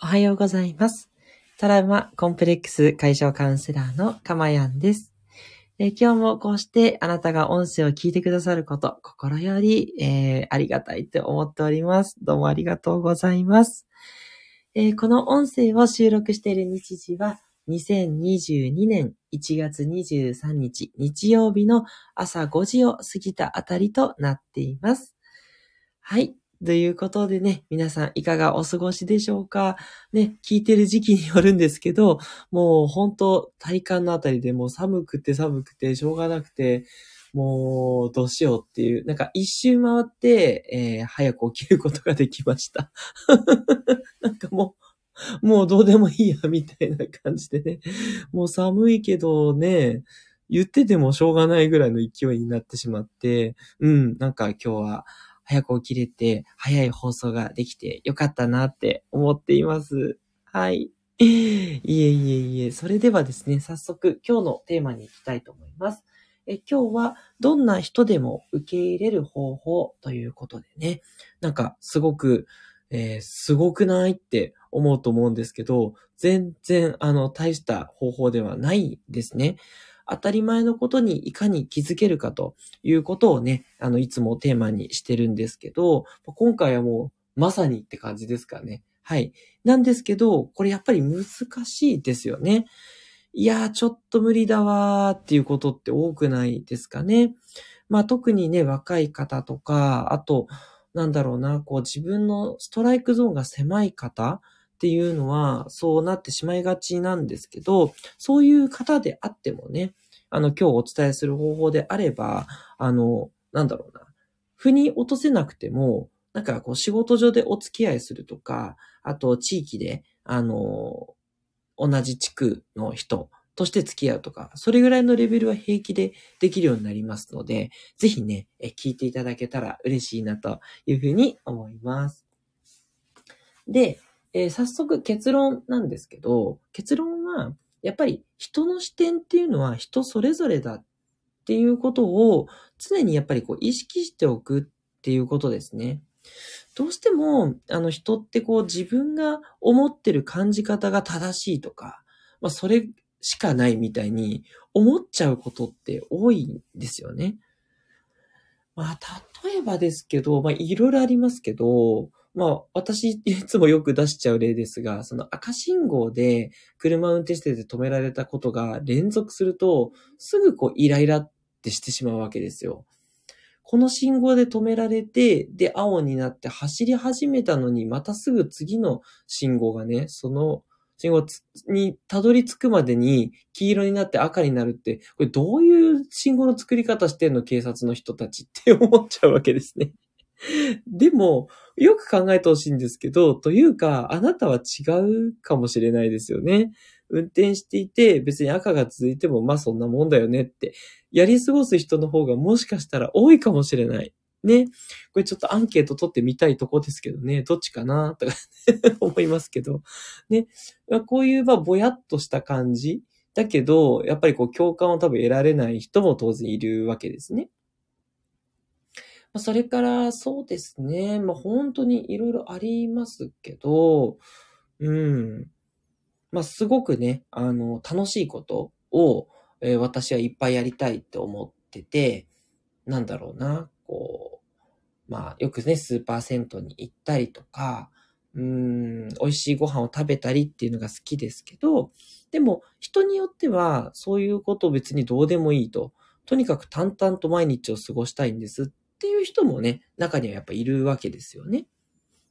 おはようございます。トラウマコンプレックス解消カウンセラーのかまやんです。今日もこうしてあなたが音声を聞いてくださること、心より、えーありがたいって思っております。どうもありがとうございます。えーこの音声を収録している日時は、2022年1月23日日曜日の朝5時を過ぎたあたりとなっています。はい。ということでね、皆さんいかがお過ごしでしょうか？ね、聞いてる時期によるんですけど、もう本当体感のあたりでもう寒くて寒くてしょうがなくて、もうどうしようっていう、なんか一周回って、えー早く起きることができました。なんかもう、もうどうでもいいや、みたいな感じでね。もう寒いけどね、言っててもしょうがないぐらいの勢いになってしまって、うん、なんか今日は早く起きれて、早い放送ができてよかったなって思っています。はい。いえいえいえ、それではですね、早速今日のテーマに行きたいと思います。え今日はどんな人でも受け入れる方法ということでね、なんかすごく、えーすごくないって思うと思うんですけど、全然あの大した方法ではないですね。当たり前のことにいかに気づけるかということをね、あの、いつもテーマにしてるんですけど、今回はもうまさにって感じですかね。はい。なんですけど、これやっぱり難しいですよね。いやー、ちょっと無理だわーっていうことって多くないですかね。まあ特にね、若い方とか、あと、なんだろうな、こう自分のストライクゾーンが狭い方っていうのは、そうなってしまいがちなんですけど、そういう方であってもね、あの、今日お伝えする方法であれば、あの、なんだろうな、腑に落とせなくても、なんかこう仕事上でお付き合いするとか、あと地域で、あの、同じ地区の人として付き合うとか、それぐらいのレベルは平気でできるようになりますので、ぜひね、え聞いていただけたら嬉しいなというふうに思います。で、えー早速結論なんですけど、結論は、やっぱり人の視点っていうのは人それぞれだっていうことを常にやっぱりこう意識しておくっていうことですね。どうしても、あの人ってこう自分が思ってる感じ方が正しいとか、まあそれしかないみたいに思っちゃうことって多いんですよね。まあ例えばですけど、まあいろいろありますけど、まあ私いつもよく出しちゃう例ですが、その赤信号で車運転してて止められたことが連続すると、すぐこうイライラってしてしまうわけですよ。この信号で止められて、で、青になって走り始めたのに、またすぐ次の信号がね、その信号にたどり着くまでに黄色になって赤になるって、これどういう信号の作り方してんの警察の人たちって思っちゃうわけですね。でも、よく考えてほしいんですけど、というか、あなたは違うかもしれないですよね。運転していて、別に赤が続いても、まあそんなもんだよねって、やり過ごす人の方がもしかしたら多いかもしれない。ね。これちょっとアンケート取ってみたいとこですけどね。どっちかなとか思いますけど。ね。まあこういう、まあ、ぼやっとした感じ。だけど、やっぱりこう、共感を多分得られない人も当然いるわけですね。それから、そうですね。まあ、本当にいろいろありますけど、うん。まあ、すごくね、あの、楽しいことを、えー私はいっぱいやりたいって思ってて、なんだろうな、こう、まあ、よくね、スーパー銭湯に行ったりとか、うん、美味しいご飯を食べたりっていうのが好きですけど、でも、人によっては、そういうことを別にどうでもいいと。とにかく淡々と毎日を過ごしたいんですっっていう人もね、中にはやっぱいるわけですよね。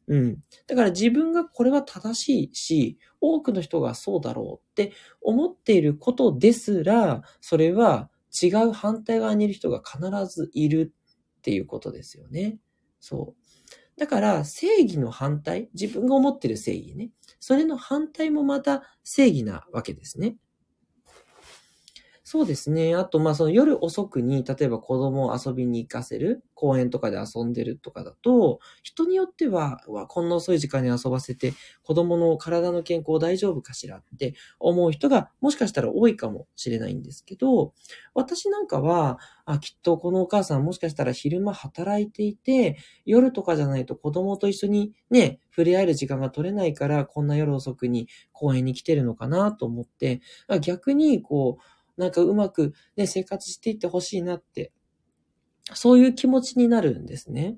うん。だから自分がこれは正しいし、多くの人がそうだろうって思っていることですら、それは違う反対側にいる人が必ずいるっていうことですよね。そう。だから正義の反対、自分が思ってる正義ね。それの反対もまた正義なわけですね。そうですね。あと、まあ、その夜遅くに、例えば子供を遊びに行かせる、公園とかで遊んでるとかだと、人によっては、わ、こんな遅い時間に遊ばせて、子供の体の健康大丈夫かしらって思う人が、もしかしたら多いかもしれないんですけど、私なんかは、あ、きっとこのお母さんもしかしたら昼間働いていて、夜とかじゃないと子供と一緒にね、触れ合える時間が取れないから、こんな夜遅くに公園に来てるのかなと思って、逆にこう、なんかうまくね、生活していってほしいなって、そういう気持ちになるんですね。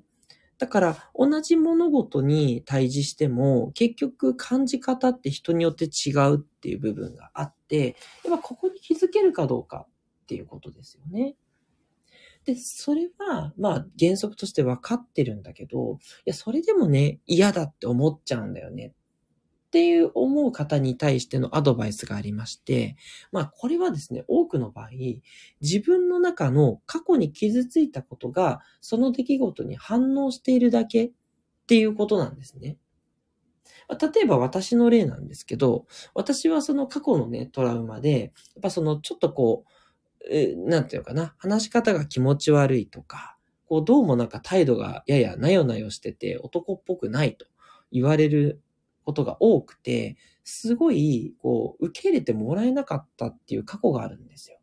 だから、同じ物事に対峙しても、結局感じ方って人によって違うっていう部分があって、やっぱここに気づけるかどうかっていうことですよね。で、それは、まあ原則として分かってるんだけど、いや、それでもね、嫌だって思っちゃうんだよねっていう思う方に対してのアドバイスがありまして、まあこれはですね、多くの場合、自分の中の過去に傷ついたことが、その出来事に反応しているだけっていうことなんですね。例えば私の例なんですけど、私はその過去のね、トラウマで、やっぱそのちょっとこう、えなんていうかな、話し方が気持ち悪いとか、こうどうもなんか態度がややなよなよしてて男っぽくないと言われることが多くて、すごい、こう、受け入れてもらえなかったっていう過去があるんですよ。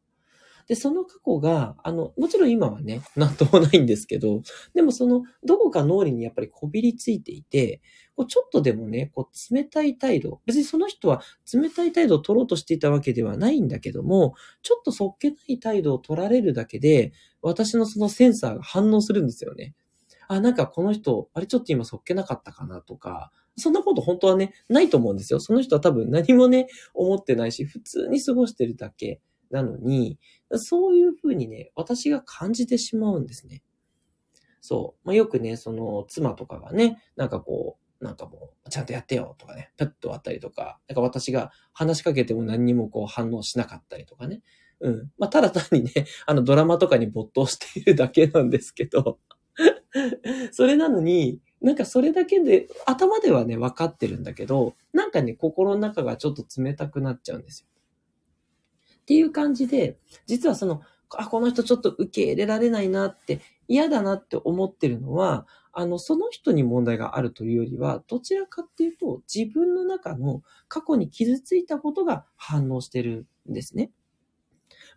で、その過去が、あの、もちろん今はね、なんともないんですけど、でもその、どこか脳裏にやっぱりこびりついていて、こうちょっとでもね、こう冷たい態度、別にその人は冷たい態度を取ろうとしていたわけではないんだけども、ちょっとそっけない態度を取られるだけで、私のそのセンサーが反応するんですよね。あ、なんかこの人、あれちょっと今そっけなかったかなとか、そんなこと本当はね、ないと思うんですよ。その人は多分何もね、思ってないし、普通に過ごしてるだけなのに、そういうふうにね、私が感じてしまうんですね。そう。まあ、よくね、その、妻とかがね、なんかこう、なんかもう、ちゃんとやってよとかね、ペッと割ったりとか、なんか私が話しかけても何にもこう反応しなかったりとかね。うん。まあ、ただ単にね、あのドラマとかに没頭しているだけなんですけど、それなのに、なんかそれだけで、頭ではね、分かってるんだけど、なんかね、心の中がちょっと冷たくなっちゃうんですよ。っていう感じで、実はその、あ、この人ちょっと受け入れられないなって、嫌だなって思ってるのは、あの、その人に問題があるというよりは、どちらかっていうと、自分の中の過去に傷ついたことが反応してるんですね。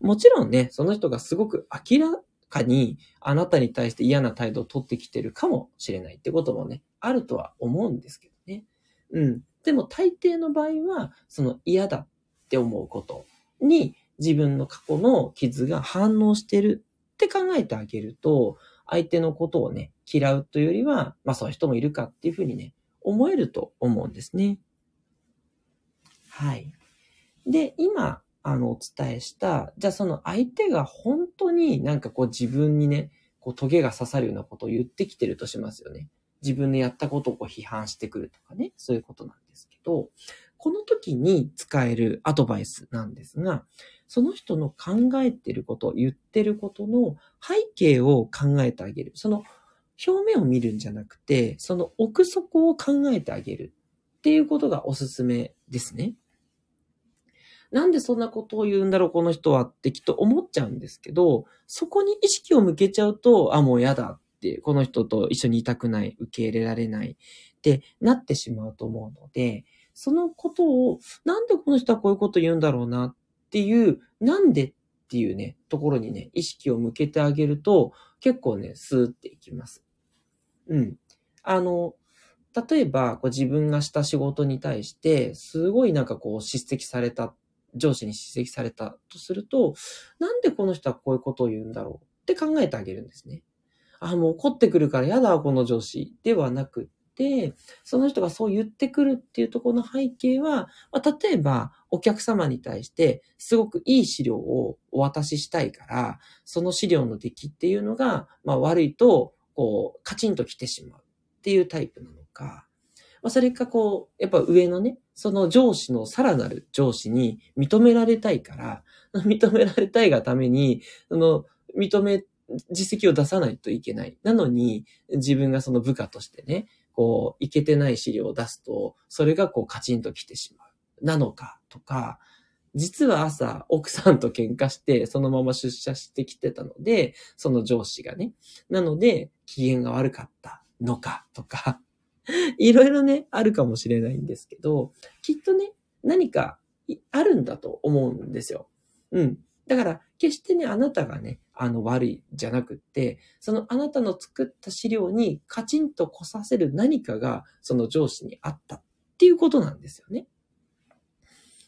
もちろんね、その人がすごく明らかにあなたに対して嫌な態度を取ってきてるかもしれないってこともね、あるとは思うんですけどね。うん。でも大抵の場合は、その嫌だって思うことに自分の過去の傷が反応してるって考えてあげると、相手のことをね、嫌うというよりは、まあそういう人もいるかっていうふうにね、思えると思うんですね。はい。で、今、あの、お伝えした、じゃあその相手が本当になんかこう自分にね、こうトゲが刺さるようなことを言ってきてるとしますよね。自分のやったことをこう批判してくるとかね、そういうことなんですけど、この時に使えるアドバイスなんですが、その人の考えてること、言ってることの背景を考えてあげる。その表面を見るんじゃなくて、その奥底を考えてあげるっていうことがおすすめですね。なんでそんなことを言うんだろう、この人はってきっと思っちゃうんですけど、そこに意識を向けちゃうと、あ、もう嫌だって、この人と一緒にいたくない、受け入れられないってなってしまうと思うので、そのことを、なんでこの人はこういうこと言うんだろうなっていう、なんでっていうね、ところにね、意識を向けてあげると、結構ね、スーっていきます。うん。あの、例えば、こう自分がした仕事に対して、すごいなんかこう叱責された上司に指摘されたとすると、なんでこの人はこういうことを言うんだろう？って考えてあげるんですね。あ、もう怒ってくるから嫌だ、この上司。ではなくて、その人がそう言ってくるっていうところの背景は、まあ、例えば、お客様に対して、すごくいい資料をお渡ししたいから、その資料の出来っていうのが、まあ、悪いと、こう、カチンと来てしまうっていうタイプなのか、まあ、それかこう、やっぱ上のね、その上司のさらなる上司に認められたいから、認められたいがために、その、認め、実績を出さないといけない。なのに、自分がその部下としてね、こう、いけてない資料を出すと、それがこうカチンと来てしまう。なのか、とか、実は朝奥さんと喧嘩してそのまま出社してきてたので、その上司がね。なので、機嫌が悪かったのかとか、いろいろね、あるかもしれないんですけど、きっとね、何かあるんだと思うんですよ。うん。だから、決してね、あなたがね、あの悪いじゃなくって、そのあなたの作った資料にカチンと来させる何かがその上司にあったっていうことなんですよね。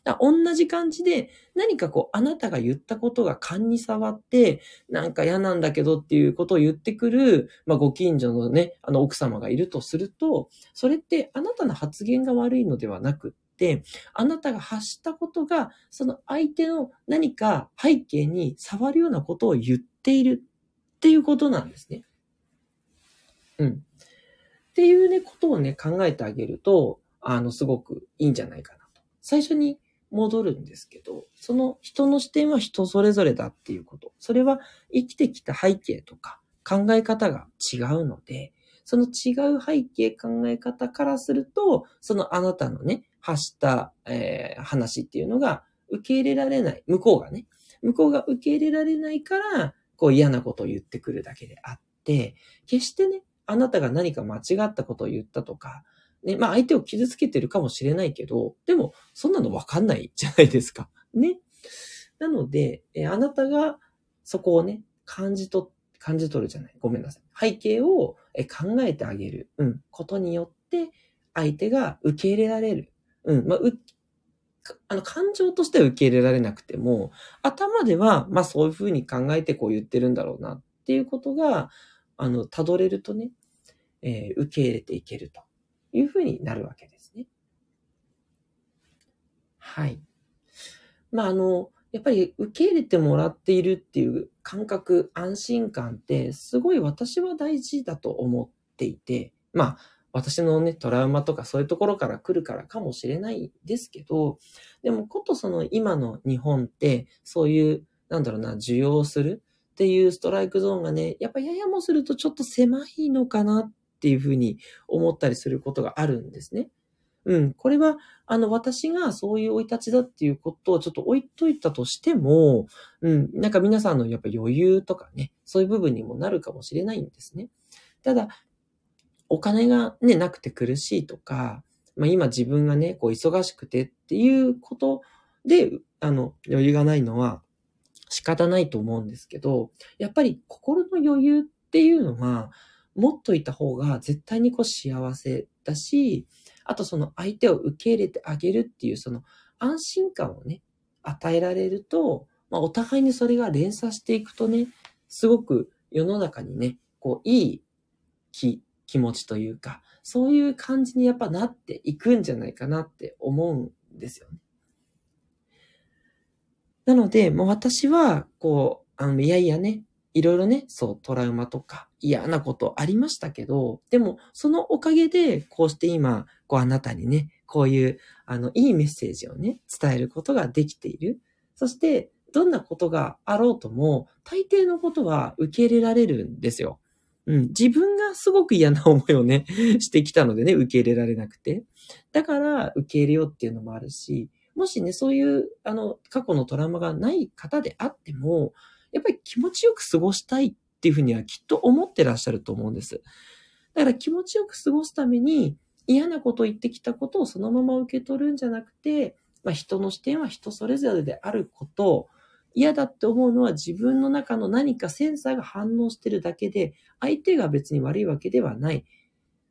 だ同じ感じで、何かこう、あなたが言ったことが勘に触って、なんか嫌なんだけどっていうことを言ってくる、まあ、ご近所のね、あの奥様がいるとすると、それってあなたの発言が悪いのではなくって、あなたが発したことが、その相手の何か背景に触るようなことを言っているっていうことなんですね。うん。っていうね、ことをね、考えてあげると、あの、すごくいいんじゃないかなと。最初に戻るんですけど、その人の視点は人それぞれだっていうこと。それは生きてきた背景とか考え方が違うので、その違う背景考え方からすると、そのあなたのね、発した、えー、話っていうのが受け入れられない。向こうがね。向こうが受け入れられないから、こう嫌なことを言ってくるだけであって、決してね、あなたが何か間違ったことを言ったとか、ね、まあ相手を傷つけてるかもしれないけど、でも、そんなのわかんないじゃないですか。ね。なので、えあなたがそこをね、感じ取、感じ取るじゃない。ごめんなさい。背景を考えてあげる。うん。ことによって、相手が受け入れられる。うん。まあ、う、あの、感情としては受け入れられなくても、頭では、まあそういうふうに考えてこう言ってるんだろうなっていうことが、あの、たどれるとね、えー、受け入れていけると。いうふうになるわけですね。はい。まあ、あの、やっぱり受け入れてもらっているっていう感覚、安心感ってすごい私は大事だと思っていて、まあ、私のね、トラウマとかそういうところから来るからかもしれないですけど、でもことその今の日本ってそういう、なんだろうな、受容するっていうストライクゾーンがね、やっぱややもするとちょっと狭いのかなっっていうふうに思ったりすることがあるんですね。うん。これは、あの、私がそういう生い立ちだっていうことをちょっと置いといたとしても、うん。なんか皆さんのやっぱ余裕とかね、そういう部分にもなるかもしれないんですね。ただ、お金がね、なくて苦しいとか、まあ今自分がね、こう忙しくてっていうことで、あの、余裕がないのは仕方ないと思うんですけど、やっぱり心の余裕っていうのは、持っといた方が絶対にこう幸せだし、あとその相手を受け入れてあげるっていうその安心感をね、与えられると、まあ、お互いにそれが連鎖していくとね、すごく世の中にね、こう、いい気、気持ちというか、そういう感じにやっぱなっていくんじゃないかなって思うんですよね。なので、もう私は、こう、あの、いやいやね、いろいろね、そう、トラウマとか嫌なことありましたけど、でも、そのおかげで、こうして今、こうあなたにね、こういう、あの、いいメッセージをね、伝えることができている。そして、どんなことがあろうとも、大抵のことは受け入れられるんですよ。うん。自分がすごく嫌な思いをね、してきたのでね、受け入れられなくて。だから、受け入れようっていうのもあるし、もしね、そういう、あの、過去のトラウマがない方であっても、やっぱり気持ちよく過ごしたいっていうふうにはきっと思ってらっしゃると思うんです。だから気持ちよく過ごすために嫌なことを言ってきたことをそのまま受け取るんじゃなくて、まあ、人の視点は人それぞれであることを嫌だって思うのは自分の中の何かセンサーが反応してるだけで、相手が別に悪いわけではない。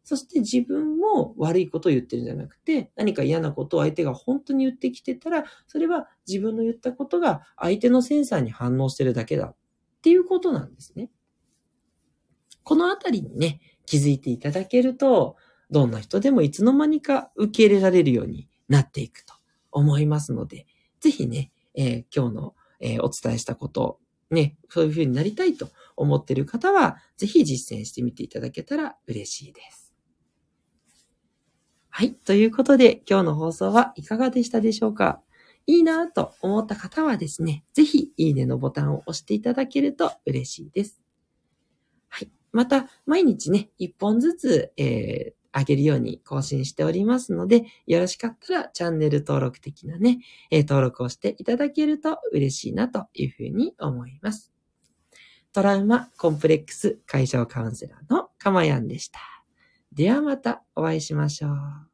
そして自分も悪いことを言ってるんじゃなくて、何か嫌なことを相手が本当に言ってきてたら、それは自分の言ったことが相手のセンサーに反応してるだけだっていうことなんですね。このあたりにね、気づいていただけると、どんな人でもいつの間にか受け入れられるようになっていくと思いますので、ぜひね、えー、今日の、えー、お伝えしたこと、ね、そういうふうになりたいと思っている方は、ぜひ実践してみていただけたら嬉しいです。はい。ということで、今日の放送はいかがでしたでしょうか？いいなと思った方はですね、ぜひ、いいねのボタンを押していただけると嬉しいです。はい。また、毎日ね、一本ずつ、えー、あげるように更新しておりますので、よろしかったらチャンネル登録的なね、えー、登録をしていただけると嬉しいなというふうに思います。トラウマコンプレックス解消カウンセラーのかまやんでした。ではまたお会いしましょう。